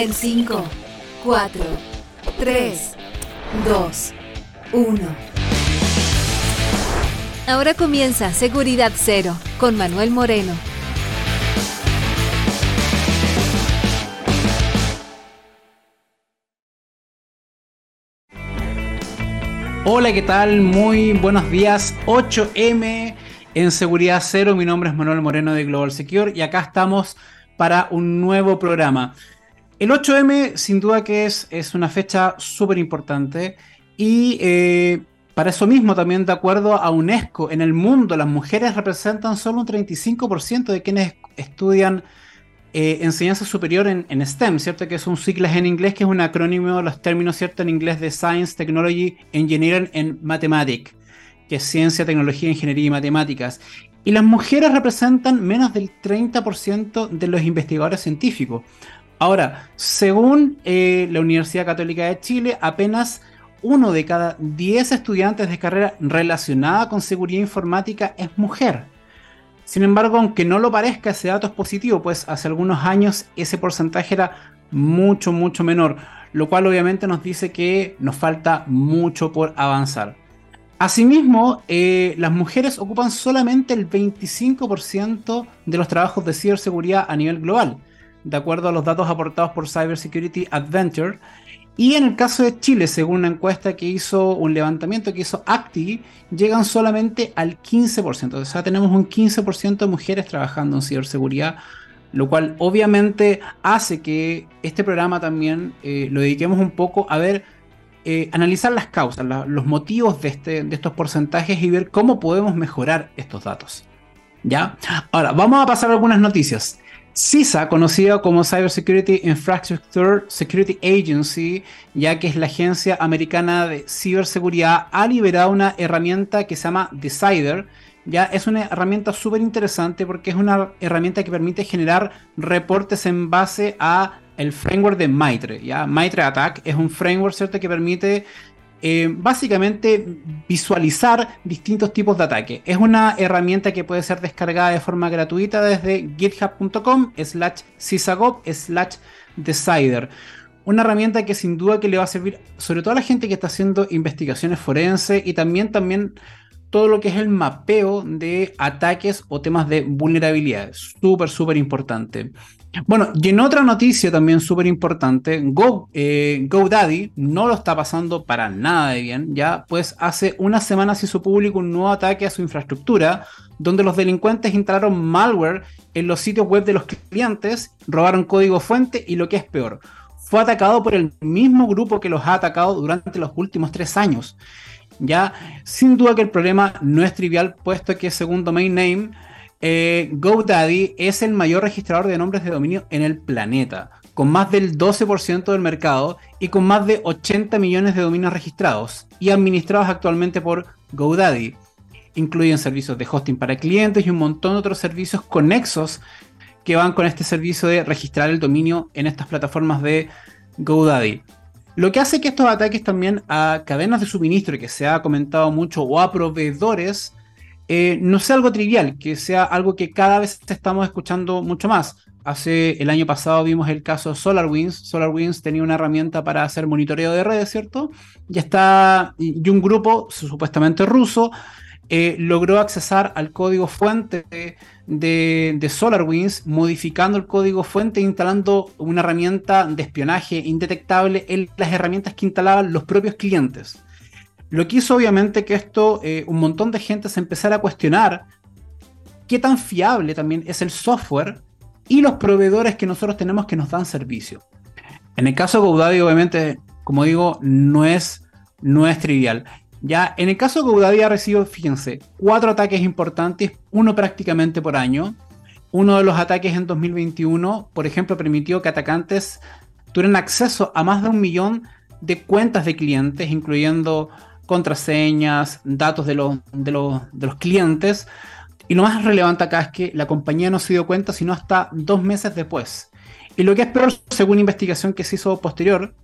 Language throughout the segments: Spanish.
En 5, 4, 3, 2, 1. Ahora comienza Seguridad Cero con Manuel Moreno. Hola, ¿qué tal? Muy buenos días. 8M en Seguridad Cero. Mi nombre es Manuel Moreno de Global Secure y acá estamos para un nuevo programa. El 8M sin duda que es, es una fecha súper importante y eh, para eso mismo también de acuerdo a UNESCO, en el mundo las mujeres representan solo un 35% de quienes estudian eh, enseñanza superior en, STEM, ¿cierto? Que es un siglo en inglés, que es un acrónimo de los términos, ¿cierto? En inglés de Science, Technology, Engineering and Mathematics, que es ciencia, tecnología, ingeniería y matemáticas. Y las mujeres representan menos del 30% de los investigadores científicos. Ahora, según eh, la Universidad Católica de Chile, apenas uno de cada 10 estudiantes de carrera relacionada con seguridad informática es mujer. Sin embargo, aunque no lo parezca, ese dato es positivo, pues hace algunos años ese porcentaje era mucho, mucho menor, lo cual obviamente nos dice que nos falta mucho por avanzar. Asimismo, eh, las mujeres ocupan solamente el 25% de los trabajos de ciberseguridad a nivel global de acuerdo a los datos aportados por Cybersecurity Adventure. Y en el caso de Chile, según una encuesta que hizo, un levantamiento que hizo Acti, llegan solamente al 15%. O sea, tenemos un 15% de mujeres trabajando en ciberseguridad, lo cual obviamente hace que este programa también eh, lo dediquemos un poco a ver, eh, analizar las causas, los motivos de, este, de estos porcentajes y ver cómo podemos mejorar estos datos. ¿Ya? Ahora, vamos a pasar a algunas noticias. CISA, conocida como Cybersecurity Infrastructure Security Agency, ya que es la agencia americana de ciberseguridad, ha liberado una herramienta que se llama Decider. Ya es una herramienta súper interesante porque es una herramienta que permite generar reportes en base a el framework de Maitre. ¿ya? Maitre Attack es un framework ¿cierto? que permite eh, básicamente visualizar distintos tipos de ataque. Es una herramienta que puede ser descargada de forma gratuita desde github.com slash sysagop slash decider. Una herramienta que sin duda que le va a servir sobre todo a la gente que está haciendo investigaciones forenses y también, también todo lo que es el mapeo de ataques o temas de vulnerabilidad. Súper, súper importante. Bueno, y en otra noticia también súper importante, Go, eh, GoDaddy no lo está pasando para nada de bien, ya pues hace unas semanas hizo público un nuevo ataque a su infraestructura, donde los delincuentes instalaron malware en los sitios web de los clientes, robaron código fuente y lo que es peor, fue atacado por el mismo grupo que los ha atacado durante los últimos tres años. Ya, sin duda que el problema no es trivial, puesto que según Domain Name, eh, GoDaddy es el mayor registrador de nombres de dominio en el planeta, con más del 12% del mercado y con más de 80 millones de dominios registrados y administrados actualmente por GoDaddy. Incluyen servicios de hosting para clientes y un montón de otros servicios conexos que van con este servicio de registrar el dominio en estas plataformas de GoDaddy. Lo que hace que estos ataques también a cadenas de suministro, que se ha comentado mucho, o a proveedores, eh, no sea algo trivial, que sea algo que cada vez estamos escuchando mucho más. Hace el año pasado vimos el caso SolarWinds. SolarWinds tenía una herramienta para hacer monitoreo de redes, ¿cierto? Y está y un grupo supuestamente ruso eh, logró accesar al código fuente de, de, SolarWinds, modificando el código fuente e instalando una herramienta de espionaje indetectable en las herramientas que instalaban los propios clientes. Lo que hizo obviamente que esto, eh, un montón de gente se empezara a cuestionar qué tan fiable también es el software y los proveedores que nosotros tenemos que nos dan servicio. En el caso de GoDaddy, obviamente, como digo, no es, no es trivial. Ya, en el caso de GoDaddy ha recibido, fíjense, cuatro ataques importantes, uno prácticamente por año. Uno de los ataques en 2021, por ejemplo, permitió que atacantes tuvieran acceso a más de un millón de cuentas de clientes, incluyendo contraseñas, datos de los, de los, clientes. Y lo más relevante acá es que la compañía no se dio cuenta sino hasta dos meses después. Y lo que es peor, según investigación que se hizo posterior,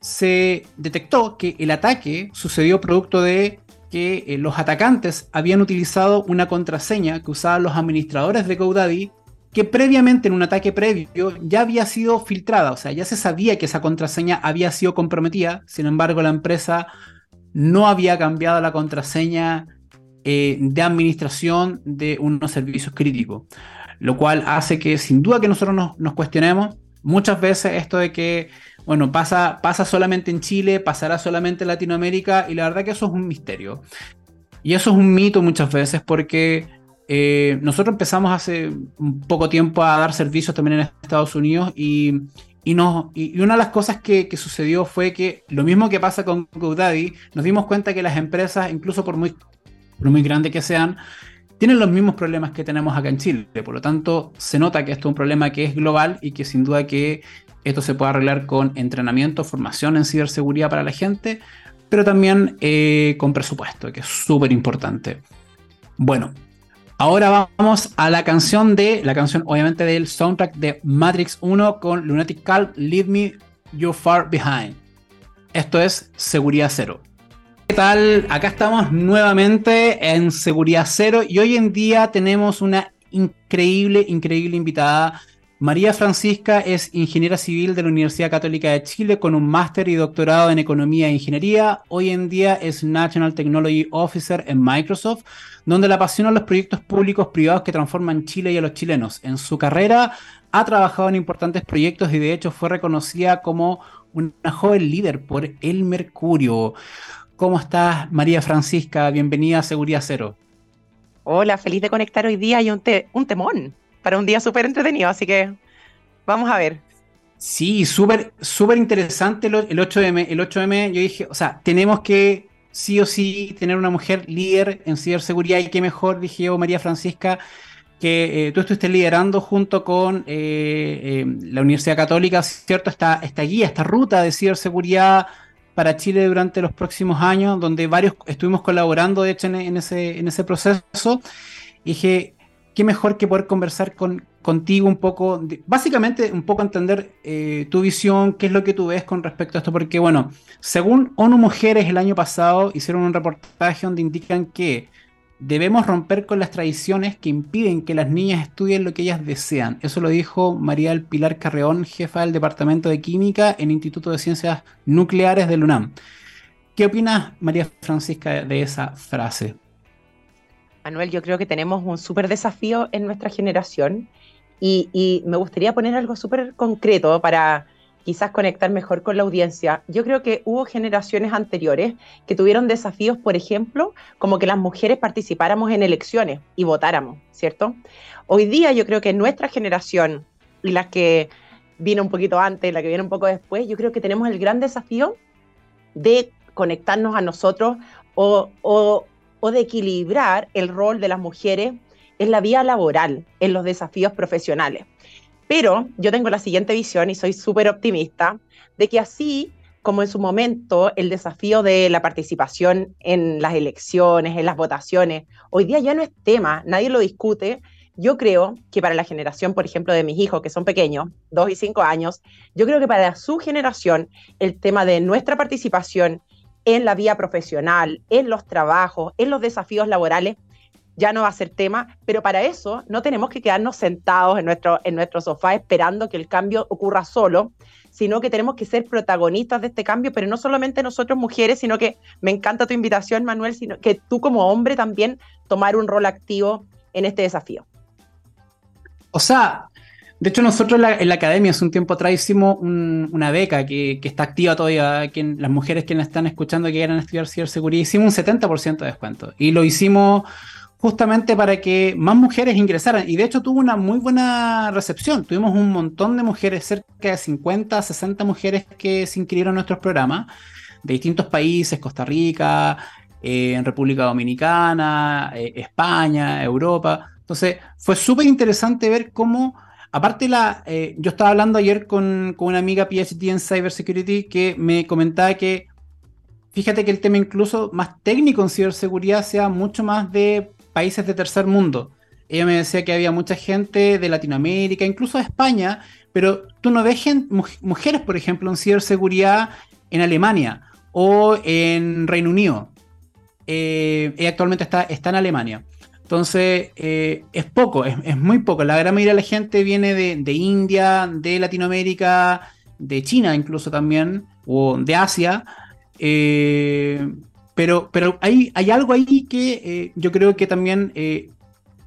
se detectó que el ataque sucedió producto de que eh, los atacantes habían utilizado una contraseña que usaban los administradores de GoDaddy que previamente en un ataque previo ya había sido filtrada, o sea, ya se sabía que esa contraseña había sido comprometida, sin embargo la empresa no había cambiado la contraseña eh, de administración de unos servicios críticos, lo cual hace que sin duda que nosotros nos, cuestionemos muchas veces esto de que, bueno, pasa, pasa solamente en Chile, pasará solamente en Latinoamérica, y la verdad que eso es un misterio. Y eso es un mito muchas veces porque eh, nosotros empezamos hace un poco tiempo a dar servicios también en Estados Unidos y, y, y una de las cosas que, sucedió fue que lo mismo que pasa con GoDaddy, nos dimos cuenta que las empresas, incluso por muy, por muy grandes que sean, tienen los mismos problemas que tenemos acá en Chile. Por lo tanto, se nota que esto es un problema que es global y que sin duda que esto se puede arreglar con entrenamiento, formación en ciberseguridad para la gente, pero también eh, con presupuesto, que es súper importante. Bueno, Ahora vamos a la canción de, la canción obviamente del soundtrack de Matrix 1 con Lunatic Calm, Leave Me You Far Behind. Esto es Seguridad Cero. ¿Qué tal? Acá estamos nuevamente en Seguridad Cero y hoy en día tenemos una increíble, increíble invitada. María Francisca es ingeniera civil de la Universidad Católica de Chile con un máster y doctorado en economía e ingeniería. Hoy en día es National Technology Officer en Microsoft donde le apasionan los proyectos públicos privados que transforman Chile y a los chilenos. En su carrera ha trabajado en importantes proyectos y de hecho fue reconocida como una joven líder por El Mercurio. ¿Cómo estás, María Francisca? Bienvenida a Seguridad Cero. Hola, feliz de conectar hoy día y un, un temón para un día súper entretenido, así que vamos a ver. Sí, súper súper interesante el 8M. El 8M, yo dije, o sea, tenemos que sí o sí tener una mujer líder en ciberseguridad y qué mejor, dije yo, María Francisca, que eh, tú estuviste liderando junto con eh, eh, la Universidad Católica, ¿cierto? Esta, esta guía, esta ruta de ciberseguridad para Chile durante los próximos años, donde varios estuvimos colaborando, de hecho, en, ese, en ese proceso. Dije, qué mejor que poder conversar con, contigo un poco, básicamente un poco entender eh, tu visión, qué es lo que tú ves con respecto a esto, porque bueno, según ONU Mujeres el año pasado hicieron un reportaje donde indican que debemos romper con las tradiciones que impiden que las niñas estudien lo que ellas desean. Eso lo dijo María del Pilar Carreón, jefa del Departamento de Química en Instituto de Ciencias Nucleares del UNAM. ¿Qué opinas, María Francisca, de esa frase? Manuel, yo creo que tenemos un súper desafío en nuestra generación y, me gustaría poner algo súper concreto para quizás conectar mejor con la audiencia. Yo creo que hubo generaciones anteriores que tuvieron desafíos, por ejemplo, como que las mujeres participáramos en elecciones y votáramos, ¿cierto? Hoy día yo creo que nuestra generación y las que vino un poquito antes, la que viene un poco después, yo creo que tenemos el gran desafío de conectarnos a nosotros o, o de equilibrar el rol de las mujeres en la vía laboral, en los desafíos profesionales. Pero yo tengo la siguiente visión y soy súper optimista de que así como en su momento el desafío de la participación en las elecciones, en las votaciones, hoy día ya no es tema, nadie lo discute. Yo creo que para la generación, por ejemplo, de mis hijos, que son pequeños, dos y cinco años, yo creo que para su generación el tema de nuestra participación en la vía profesional, en los trabajos, en los desafíos laborales, ya no va a ser tema, pero para eso no tenemos que quedarnos sentados en nuestro, en nuestro sofá esperando que el cambio ocurra solo, sino que tenemos que ser protagonistas de este cambio, pero no solamente nosotros mujeres, sino que me encanta tu invitación, Manuel, sino que tú como hombre también tomar un rol activo en este desafío. O sea, de hecho, nosotros en la, academia hace un tiempo atrás hicimos una beca que, está activa todavía, que las mujeres que nos están escuchando que quieran estudiar ciberseguridad, hicimos un 70% de descuento. Y lo hicimos justamente para que más mujeres ingresaran. Y de hecho tuvo una muy buena recepción. Tuvimos un montón de mujeres, cerca de 50, 60 mujeres que se inscribieron en nuestros programas, de distintos países, Costa Rica, eh, República Dominicana, eh, España, Europa. Entonces, fue súper interesante ver cómo Aparte, la, eh, yo estaba hablando ayer con, una amiga PhD en Cybersecurity que me comentaba que, fíjate que el tema incluso más técnico en ciberseguridad sea mucho más de países de tercer mundo. Ella me decía que había mucha gente de Latinoamérica, incluso de España, pero tú no ves mujeres, por ejemplo, en ciberseguridad en Alemania o en Reino Unido. Eh, ella actualmente está, está en Alemania. Entonces, eh, es poco, es, muy poco. La gran mayoría de la gente viene de, India, de Latinoamérica, de China incluso también, o de Asia. Eh, pero pero hay, hay algo ahí que eh, yo creo que también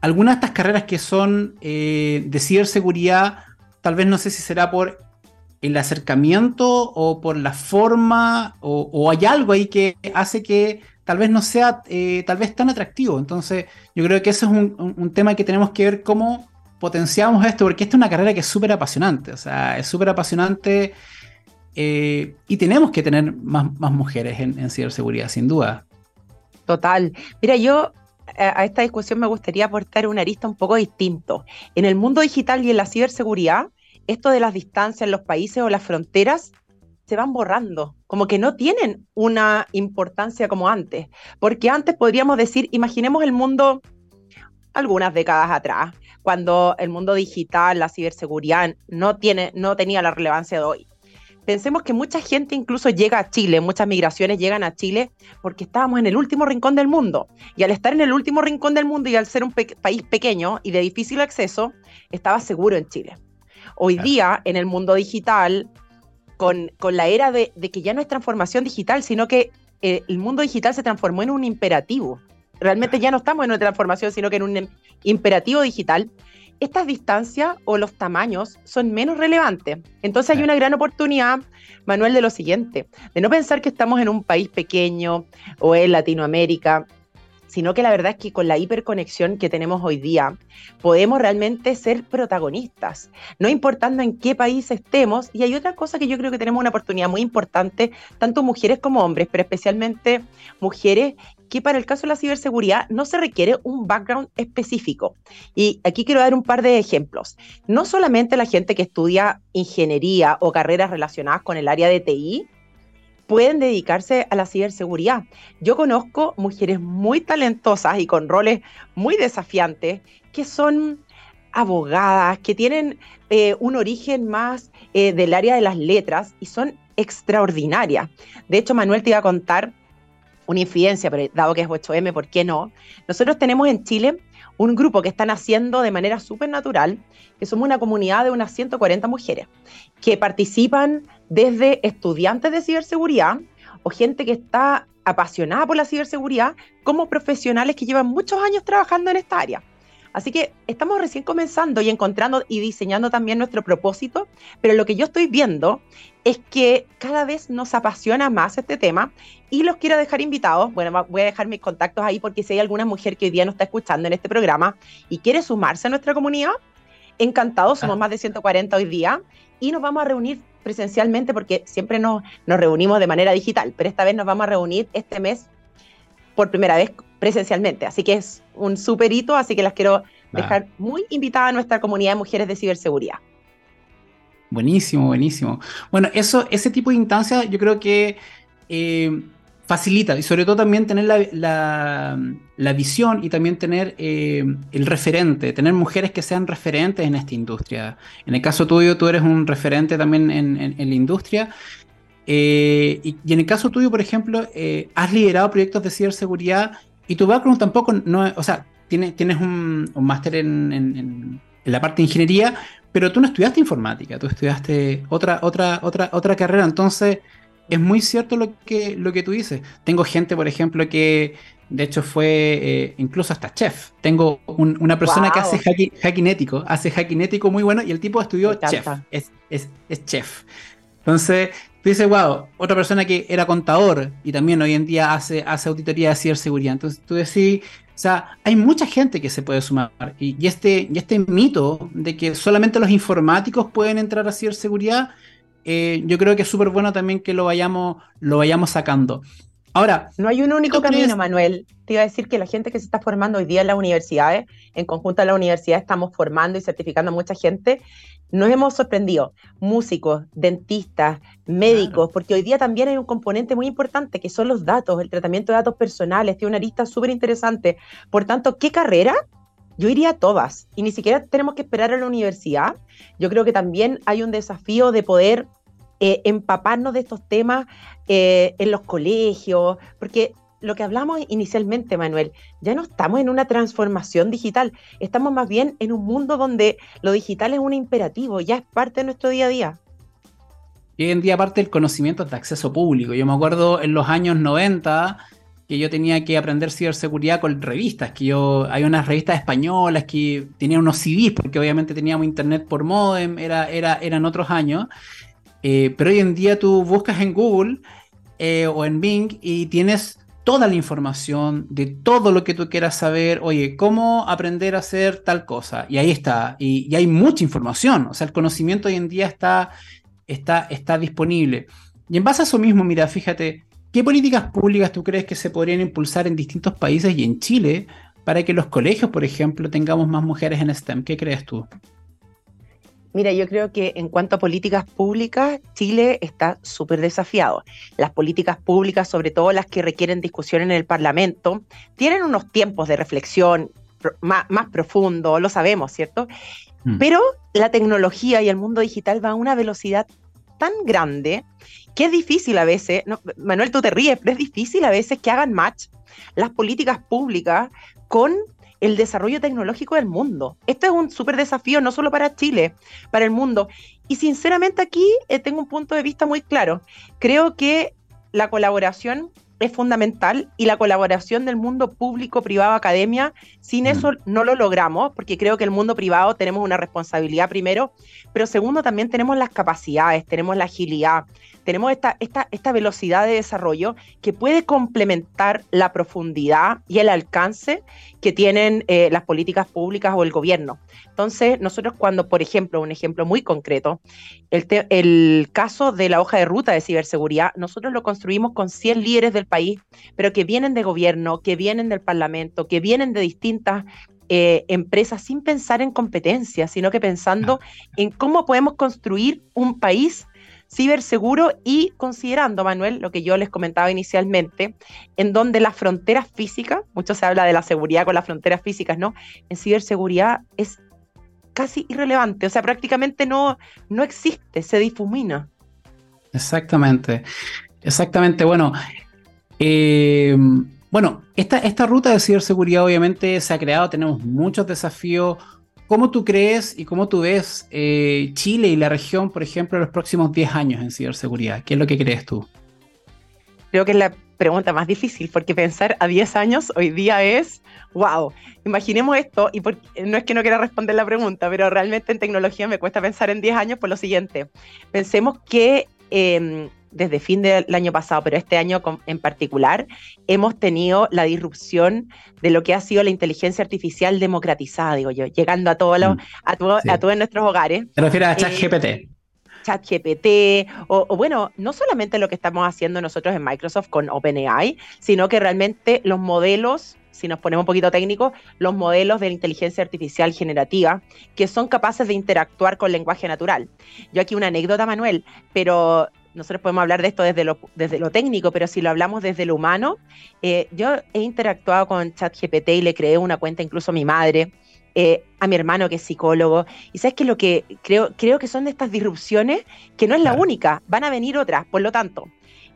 algunas de estas carreras que son de ciberseguridad, tal vez no sé si será por el acercamiento o por la forma, o hay algo ahí que hace que tal vez no sea eh, tal vez tan atractivo. Entonces, yo creo que ese es un, tema que tenemos que ver cómo potenciamos esto, porque esta es una carrera que es súper apasionante, o sea, es súper apasionante eh, y tenemos que tener más, mujeres en, ciberseguridad, sin duda. Total. Mira, yo a esta discusión me gustaría aportar una arista un poco distinto. En el mundo digital y en la ciberseguridad, esto de las distancias en los países o las fronteras se van borrando, como que no tienen una importancia como antes, porque antes podríamos decir, imaginemos el mundo algunas décadas atrás, cuando el mundo digital, la ciberseguridad no, tiene, no tenía la relevancia de hoy. Pensemos que mucha gente incluso llega a Chile, muchas migraciones llegan a Chile porque estábamos en el último rincón del mundo. Y al estar en el último rincón del mundo y al ser un país pequeño y de difícil acceso, estaba seguro en Chile. Hoy día, en el mundo digital, con, la era de, que ya no es transformación digital, sino que eh, el mundo digital se transformó en un imperativo. Realmente ya no estamos en una transformación, sino que en un imperativo digital. Estas distancias o los tamaños son menos relevantes. Entonces hay una gran oportunidad, Manuel, de lo siguiente, de no pensar que estamos en un país pequeño o en Latinoamérica, sino que la verdad es que con la hiperconexión que tenemos hoy día, podemos realmente ser protagonistas, no importando en qué país estemos. Y hay otra cosa que yo creo que tenemos una oportunidad muy importante, tanto mujeres como hombres, pero especialmente mujeres, que para el caso de la ciberseguridad no se requiere un background específico. Y aquí quiero dar un par de ejemplos. No solamente la gente que estudia ingeniería o carreras relacionadas con el área de TI, pueden dedicarse a la ciberseguridad. Yo conozco mujeres muy talentosas y con roles muy desafiantes que son abogadas, que tienen eh, un origen más eh, del área de las letras y son extraordinarias. De hecho, Manuel te iba a contar una infidencia, pero dado que es 8M, ¿por qué no? Nosotros tenemos en Chile un grupo que están haciendo de manera súper natural, que somos una comunidad de unas 140 mujeres, que participan desde estudiantes de ciberseguridad o gente que está apasionada por la ciberseguridad, como profesionales que llevan muchos años trabajando en esta área. Así que estamos recién comenzando y encontrando y diseñando también nuestro propósito, pero lo que yo estoy viendo es que cada vez nos apasiona más este tema y los quiero dejar invitados. Bueno, voy a dejar mis contactos ahí porque si hay alguna mujer que hoy día nos está escuchando en este programa y quiere sumarse a nuestra comunidad, encantados, somos ah. más de 140 hoy día y nos vamos a reunir presencialmente porque siempre nos, nos reunimos de manera digital, pero esta vez nos vamos a reunir este mes por primera vez presencialmente. Así que es un super hito, así que las quiero dejar muy invitadas a nuestra comunidad de mujeres de ciberseguridad. Buenísimo, buenísimo. Bueno, eso, ese tipo de instancias yo creo que eh, facilita y sobre todo también tener la, visión y también tener eh, el referente, tener mujeres que sean referentes en esta industria. En el caso tuyo, tú eres un referente también en, la industria. Eh, y, en el caso tuyo, por ejemplo, has liderado proyectos de ciberseguridad y tu background tampoco, no, o sea, tienes, tienes un, máster en, en, la parte de ingeniería, pero tú no estudiaste informática, tú estudiaste otra, otra, otra, otra carrera, entonces es muy cierto lo que, lo que tú dices. Tengo gente, por ejemplo, que de hecho fue eh, incluso hasta chef. Tengo una persona que hace hacking, hacking, ético, hace hacking ético muy bueno y el tipo estudió chef, es, es, es, chef. Entonces, tú dices, wow, otra persona que era contador y también hoy en día hace, hace auditoría de ciberseguridad. Entonces tú decís, sea, hay mucha gente que se puede sumar. Y, este, y este mito de que solamente los informáticos pueden entrar a ciberseguridad, eh, yo creo que es súper bueno también que lo vayamos, lo vayamos sacando. Ahora. No hay un único camino, Manuel. Te iba a decir que la gente que se está formando hoy día en las universidades, en conjunto a la universidad, estamos formando y certificando a mucha gente nos hemos sorprendido, músicos, dentistas, médicos, porque hoy día también hay un componente muy importante que son los datos, el tratamiento de datos personales, tiene una lista súper interesante. Por tanto, ¿qué carrera? Yo iría a todas y ni siquiera tenemos que esperar a la universidad. Yo creo que también hay un desafío de poder eh, empaparnos de estos temas eh, en los colegios, porque lo que hablamos inicialmente, Manuel, ya no estamos en una transformación digital, estamos más bien en un mundo donde lo digital es un imperativo, ya es parte de nuestro día a día. Y hoy en día parte del conocimiento de acceso público. Yo me acuerdo en los años 90 que yo tenía que aprender ciberseguridad con revistas, que yo, hay unas revistas españolas que tenían unos CDs, porque obviamente teníamos internet por modem, era, era, eran otros años, eh, pero hoy en día tú buscas en Google eh, o en Bing y tienes toda la información de todo lo que tú quieras saber, oye, cómo aprender a hacer tal cosa, y ahí está, y, hay mucha información, o sea, el conocimiento hoy en día está, está, está disponible. Y en base a eso mismo, mira, fíjate, ¿Qué políticas públicas tú crees que se podrían impulsar en distintos países y en Chile para que los colegios, por ejemplo, tengamos más mujeres en STEM? ¿Qué crees tú? Mira, yo creo que en cuanto a políticas públicas, Chile está súper desafiado. Las políticas públicas, sobre todo las que requieren discusión en el Parlamento, tienen unos tiempos de reflexión más, más profundo, lo sabemos, ¿cierto? Mm. Pero la tecnología y el mundo digital va a una velocidad tan grande que es difícil a veces, Manuel, tú te ríes, pero es difícil a veces que hagan match las políticas públicas con el desarrollo tecnológico del mundo. Esto es un súper desafío no solo para Chile, para el mundo. Y sinceramente aquí eh, tengo un punto de vista muy claro. Creo que la colaboración es fundamental y la colaboración del mundo público, privado, academia, sin mm. eso no lo logramos, porque creo que el mundo privado tenemos una responsabilidad primero, pero segundo también tenemos las capacidades, tenemos la agilidad, tenemos esta, esta, esta velocidad de desarrollo que puede complementar la profundidad y el alcance que tienen eh, las políticas públicas o el gobierno. Entonces, nosotros cuando, por ejemplo, un ejemplo muy concreto, el, el caso de la hoja de ruta de ciberseguridad, nosotros lo construimos con 100 líderes del país, pero que vienen de gobierno, que vienen del Parlamento, que vienen de distintas eh, empresas sin pensar en competencia, sino que pensando en cómo podemos construir un país ciberseguro y considerando, Manuel, lo que yo les comentaba inicialmente, en donde las fronteras físicas, mucho se habla de la seguridad con las fronteras físicas, ¿no? En ciberseguridad es casi irrelevante, o sea, prácticamente no, no existe, se difumina. Exactamente, exactamente. Bueno, eh, bueno, esta, esta ruta de ciberseguridad obviamente se ha creado, tenemos muchos desafíos, ¿Cómo tú crees y cómo tú ves eh, Chile y la región, por ejemplo, en los próximos 10 años en ciberseguridad? ¿Qué es lo que crees tú? Creo que es la pregunta más difícil, porque pensar a 10 años hoy día es, wow, imaginemos esto, y no es que no quiera responder la pregunta, pero realmente en tecnología me cuesta pensar en 10 años por lo siguiente. Pensemos que em, desde fin del año pasado, pero este año en particular, hemos tenido la disrupción de lo que ha sido la inteligencia artificial democratizada, digo yo, llegando a, todos mm, a, todos nuestros hogares. ¿Te refieres a ChatGPT? Eh, ChatGPT, o, o, bueno, no solamente lo que estamos haciendo nosotros en Microsoft con OpenAI, sino que realmente los modelos si nos ponemos un poquito técnicos, los modelos de la inteligencia artificial generativa que son capaces de interactuar con lenguaje natural. Yo aquí una anécdota, Manuel, pero nosotros podemos hablar de esto desde lo, desde lo técnico, pero si lo hablamos desde lo humano, eh, yo he interactuado con ChatGPT y le creé una cuenta incluso a mi madre, eh, a mi hermano que es psicólogo. Y sabes que lo que creo, creo que son de estas disrupciones, que no es la única, van a venir otras. Por lo tanto,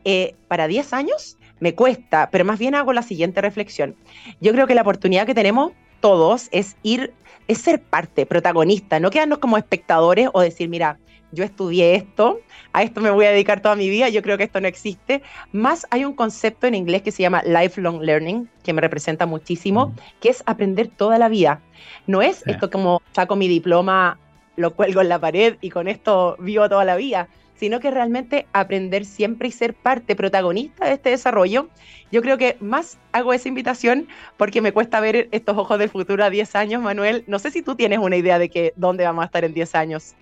eh, para 10 años me cuesta, pero más bien hago la siguiente reflexión. Yo creo que la oportunidad que tenemos todos es ir, es ser parte, protagonista, no quedarnos como espectadores o decir, mira, yo estudié esto, a esto me voy a dedicar toda mi vida, yo creo que esto no existe. Más hay un concepto en inglés que se llama lifelong learning, que me representa muchísimo, mm. que es aprender toda la vida. No es esto como saco mi diploma, lo cuelgo en la pared y con esto vivo toda la vida, sino que realmente aprender siempre y ser parte protagonista de este desarrollo. Yo creo que más hago esa invitación porque me cuesta ver estos ojos del futuro a 10 años, Manuel. No sé si tú tienes una idea de que dónde vamos a estar en 10 años.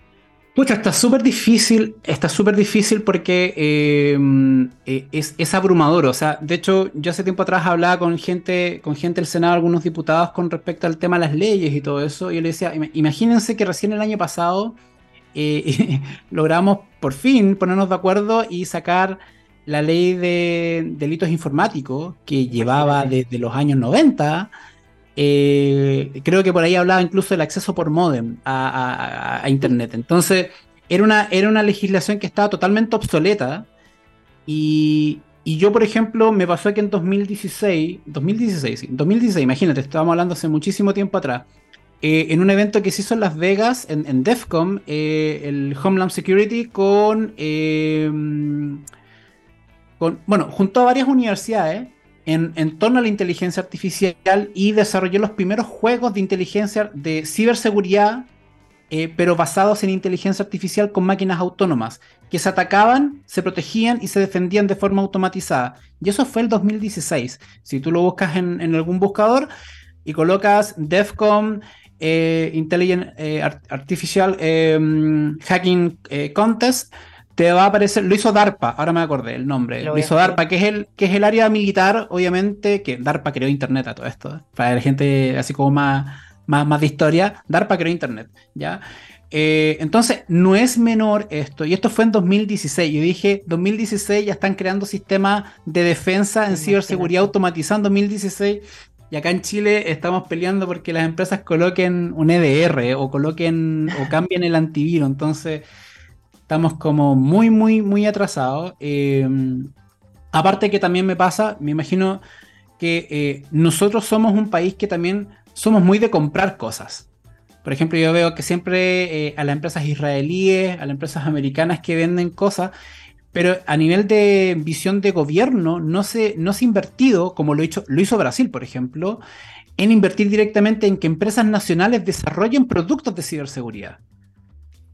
Pucha, está súper difícil, está súper difícil porque eh, eh, es, abrumador. O sea, de hecho, yo hace tiempo atrás hablaba con gente, con gente del Senado, algunos diputados, con respecto al tema de las leyes y todo eso. Y yo le decía, imagínense que recién el año pasado eh, logramos por fin ponernos de acuerdo y sacar la ley de delitos informáticos que llevaba desde los años 90 eh, creo que por ahí hablaba incluso del acceso por modem a, Internet. Entonces, era una, era una legislación que estaba totalmente obsoleta y, y yo, por ejemplo, me pasó que en 2016, 2016, sí, 2016, imagínate, estábamos hablando hace muchísimo tiempo atrás, eh, en un evento que se hizo en Las Vegas, en, en DEFCON, eh, el Homeland Security, con, con, bueno, junto a varias universidades en, torno a la inteligencia artificial y desarrolló los primeros juegos de inteligencia, de ciberseguridad, pero basados en inteligencia artificial con máquinas autónomas que se atacaban, se protegían y se defendían de forma automatizada. Y eso fue el 2016. Si tú lo buscas en, algún buscador y colocas DEFCON eh, Intelligent eh, Artificial em, Hacking eh, Contest, te va a aparecer, lo hizo DARPA, ahora me acordé el nombre, lo, hizo DARPA, que es, el, que es el área militar, obviamente, que DARPA creó Internet a todo esto, para la gente así como más, más, más de historia, DARPA creó Internet, ¿ya? Eh, entonces, no es menor esto. Y esto fue en 2016. Yo dije, 2016 ya están creando sistemas de defensa en ciberseguridad automatizando 2016. Y acá en Chile estamos peleando porque las empresas coloquen un EDR o coloquen o cambien el antivirus. Entonces, estamos como muy, muy, muy atrasados. Eh, aparte que también me pasa, me imagino que eh, nosotros somos un país que también somos muy de comprar cosas. Por ejemplo, yo veo que siempre eh, a las empresas israelíes, a las empresas americanas que venden cosas, pero a nivel de visión de gobierno no se, no se ha invertido, como lo, hizo, lo hizo Brasil, por ejemplo, en invertir directamente en que empresas nacionales desarrollen productos de ciberseguridad.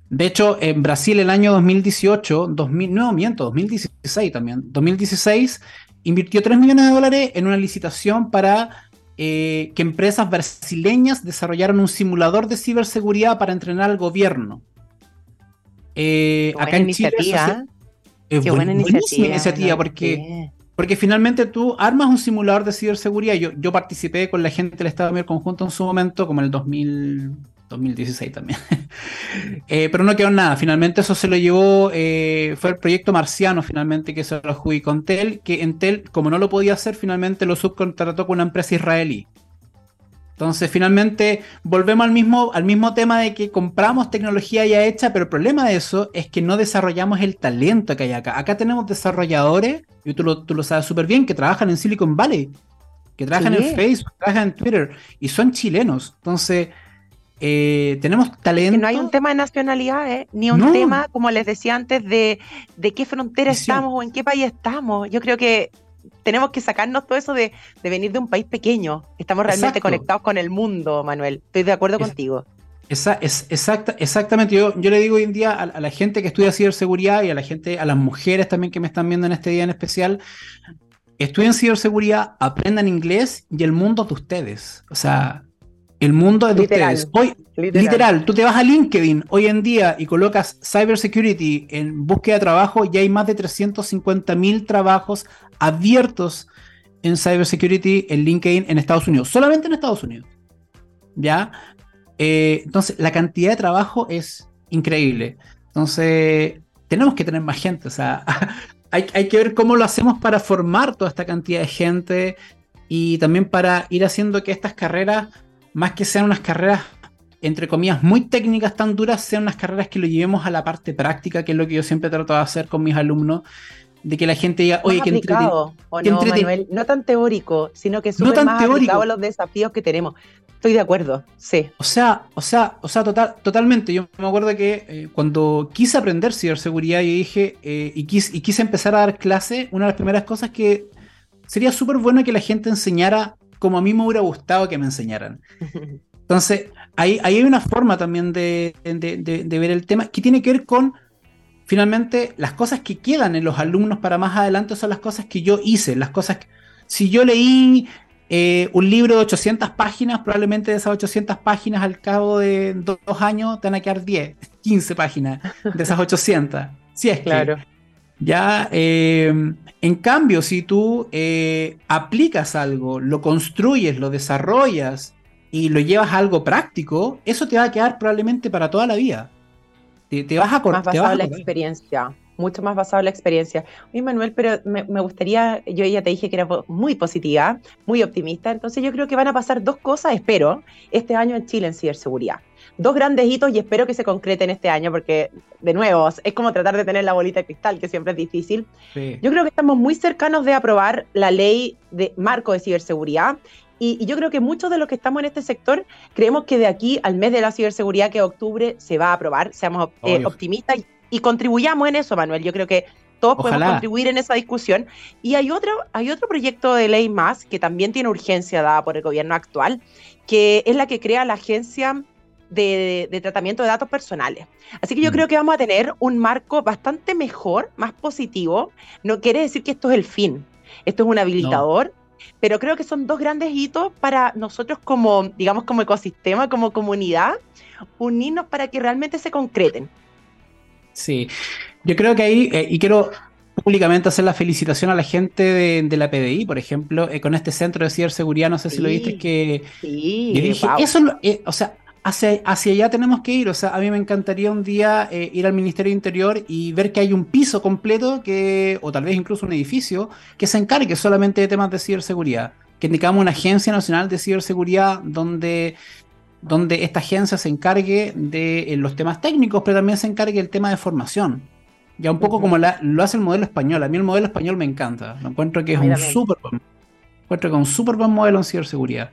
De hecho, en Brasil el año 2018, 2000, no miento, 2016 también, 2016 invirtió 3 millones de dólares en una licitación para eh, que empresas brasileñas desarrollaron un simulador de ciberseguridad para entrenar al gobierno. Eh, acá en Chile es Qué buena iniciativa, iniciativa porque, porque finalmente tú armas un simulador de ciberseguridad. Yo, yo participé con la gente del Estado Mayor Conjunto en su momento, como en el 2000, 2016 también. eh, pero no quedó nada. Finalmente eso se lo llevó, eh, fue el proyecto marciano finalmente que se lo adjudicó Entel, que Entel, como no lo podía hacer, finalmente lo subcontrató con una empresa israelí. Entonces, finalmente, volvemos al mismo, al mismo tema de que compramos tecnología ya hecha, pero el problema de eso es que no desarrollamos el talento que hay acá. Acá tenemos desarrolladores, y tú lo, tú lo sabes súper bien, que trabajan en Silicon Valley, que trabajan en Facebook, trabajan en Twitter, y son chilenos. Entonces, eh, tenemos talento. no hay un tema de nacionalidad, ¿eh? ni un tema, como les decía antes, de, de qué frontera estamos o en qué país estamos. Yo creo que tenemos que sacarnos todo eso de, venir de un país pequeño. Estamos realmente conectados con el mundo, Manuel. Estoy de acuerdo contigo. Esa, es, exacta, exactamente. Yo, yo le digo hoy en día a, a, la gente que estudia ciberseguridad y a la gente, a las mujeres también que me están viendo en este día en especial, estudien ciberseguridad, aprendan inglés y el mundo de ustedes. O sea, el mundo es de ustedes. Hoy, literal. tú te vas a LinkedIn hoy en día y colocas cybersecurity en búsqueda de trabajo y hay más de 350 mil trabajos abiertos en cybersecurity en LinkedIn en Estados Unidos, solamente en Estados Unidos. ¿Ya? Eh, entonces, la cantidad de trabajo es increíble. Entonces, tenemos que tener más gente. O sea, hay, hay que ver cómo lo hacemos para formar toda esta cantidad de gente y también para ir haciendo que estas carreras más que sean unas carreras, entre comillas, muy técnicas, tan duras, sean unas carreras que lo llevemos a la parte práctica, que es lo que yo siempre trato de hacer con mis alumnos, de que la gente diga, oye, que aplicado, ¿o no, Manuel? No tan teórico, sino que súper no más teórico. a los desafíos que tenemos. Estoy de acuerdo, sí. O sea, o sea, o sea, total, totalmente. Yo me acuerdo que eh, cuando quise aprender ciberseguridad, yo dije, eh, y, quise, y quise empezar a dar clase, una de las primeras cosas que sería súper bueno que la gente enseñara como a mí me hubiera gustado que me enseñaran. Entonces, ahí, hay una forma también de, ver el tema que tiene que ver con, finalmente, las cosas que quedan en los alumnos para más adelante son las cosas que yo hice, las cosas que, si yo leí eh, un libro de 800 páginas, probablemente de esas 800 páginas al cabo de dos años te van a quedar 10, 15 páginas de esas 800. Si es claro. Ya, eh, en cambio, si tú eh, aplicas algo, lo construyes, lo desarrollas y lo llevas a algo práctico, eso te va a quedar probablemente para toda la vida. Te, vas a cortar. la experiencia. Mucho más basado en la experiencia. Oye, Manuel, pero me, gustaría, yo ya te dije que era muy positiva, muy optimista, entonces yo creo que van a pasar dos cosas, espero, este año en Chile en ciberseguridad. Dos grandes hitos y espero que se concreten este año, porque, de nuevo, es como tratar de tener la bolita de cristal, que siempre es difícil. Yo creo que estamos muy cercanos de aprobar la ley de marco de ciberseguridad y, yo creo que muchos de los que estamos en este sector creemos que de aquí al mes de la ciberseguridad, que es octubre, se va a aprobar. Seamos eh, optimistas y contribuyamos en eso, Manuel. Yo creo que todos podemos contribuir en esa discusión. Y hay otro, hay otro proyecto de ley más que también tiene urgencia dada por el gobierno actual, que es la que crea la Agencia de, Tratamiento de Datos Personales. Así que yo mm. creo que vamos a tener un marco bastante mejor, más positivo. No quiere decir que esto es el fin. Esto es un habilitador. Pero creo que son dos grandes hitos para nosotros como, digamos, como ecosistema, como comunidad, unirnos para que realmente se concreten. Sí, yo creo que ahí, eh, y quiero públicamente hacer la felicitación a la gente de, la PDI, por ejemplo, eh, con este centro de ciberseguridad, no sé si lo viste, que sí, dije, eso, eh, o sea, hacia, hacia, allá tenemos que ir, o sea, a mí me encantaría un día ir al Ministerio de Interior y ver que hay un piso completo, que, o tal vez incluso un edificio, que se encargue solamente de temas de ciberseguridad, que tengamos una agencia nacional de ciberseguridad donde donde esta agencia se encargue de eh, los temas técnicos, pero también se encargue del tema de formación. Ya un poco como lo hace el modelo español. A mí el modelo español me encanta. Lo encuentro que es un súper buen, encuentro que un súper buen modelo en ciberseguridad.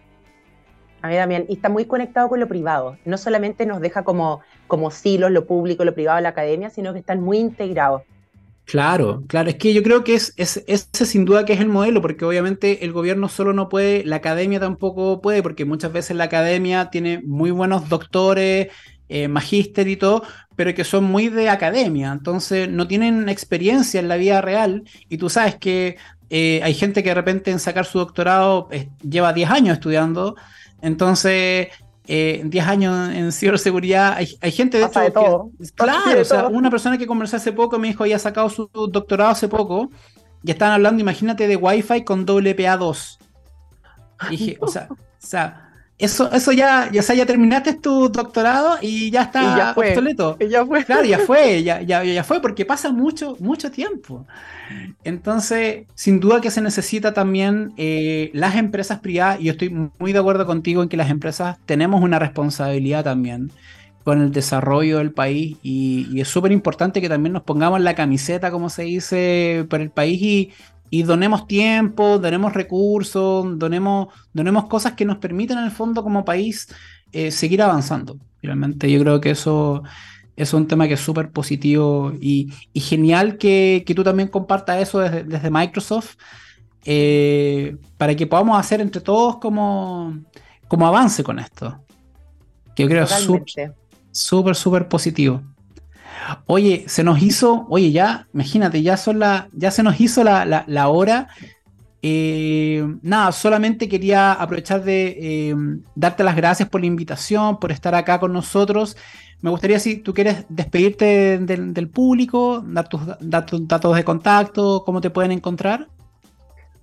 A mí también. Y está muy conectado con lo privado. No solamente nos deja como, como silos lo público, lo privado, la academia, sino que están muy integrados. Claro, claro, es que yo creo que es, es, ese sin duda que es el modelo, porque obviamente el gobierno solo no puede, la academia tampoco puede, porque muchas veces la academia tiene muy buenos doctores, eh, magíster y todo, pero que son muy de academia, entonces no tienen experiencia en la vida real, y tú sabes que eh, hay gente que de repente en sacar su doctorado eh, lleva 10 años estudiando, entonces eh, 10 años en ciberseguridad, hay, hay gente de hecho. De todo. claro, o sea, una persona que conversé hace poco me dijo, había sacado su doctorado hace poco, y estaban hablando, imagínate, de Wi-Fi con WPA2. dije, o sea, o sea, eso, eso ya, ya, ya terminaste tu doctorado y ya está y ya fue, obsoleto. Y ya fue. Claro, ya fue, ya, ya, ya fue, porque pasa mucho, mucho tiempo. Entonces, sin duda que se necesita también eh, las empresas privadas, y yo estoy muy de acuerdo contigo en que las empresas tenemos una responsabilidad también con el desarrollo del país y, y es súper importante que también nos pongamos la camiseta, como se dice, por el país y, y donemos tiempo, donemos recursos, donemos, donemos cosas que nos permitan en el fondo como país eh, seguir avanzando. Finalmente yo creo que eso, es un tema que es súper positivo y, genial que, tú también compartas eso desde, Microsoft eh, para que podamos hacer entre todos como, como avance con esto. Que yo creo es súper, súper, súper positivo. Oye, se nos hizo, oye, ya, imagínate, ya son la, ya se nos hizo la, hora. Eh, nada, solamente quería aprovechar de eh, darte las gracias por la invitación, por estar acá con nosotros. Me gustaría si tú quieres despedirte del, público, dar tus datos de contacto, cómo te pueden encontrar.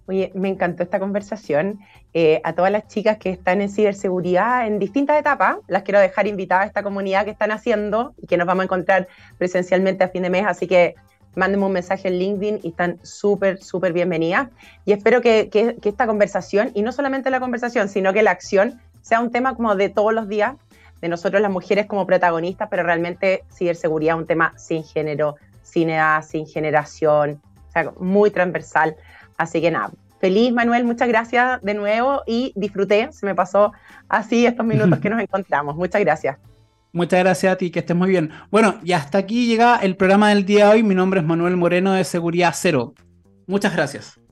Oye, me encantó esta conversación. Eh, a todas las chicas que están en ciberseguridad en distintas etapas, las quiero dejar invitadas a esta comunidad que están haciendo y que nos vamos a encontrar presencialmente a fin de mes. Así que mándenme un mensaje en LinkedIn y están súper, súper bienvenidas. Y espero que, que, esta conversación, y no solamente la conversación, sino que la acción, sea un tema como de todos los días, de nosotros las mujeres como protagonistas, pero realmente ciberseguridad es un tema sin género, sin edad, sin generación, o sea, muy transversal. Así que nada, feliz Manuel, muchas gracias de nuevo y disfruté, se me pasó así estos minutos que nos encontramos. Muchas gracias. Muchas gracias a ti, que estés muy bien. Bueno, y hasta aquí llega el programa del día de hoy. Mi nombre es Manuel Moreno de Seguridad Cero. Muchas gracias.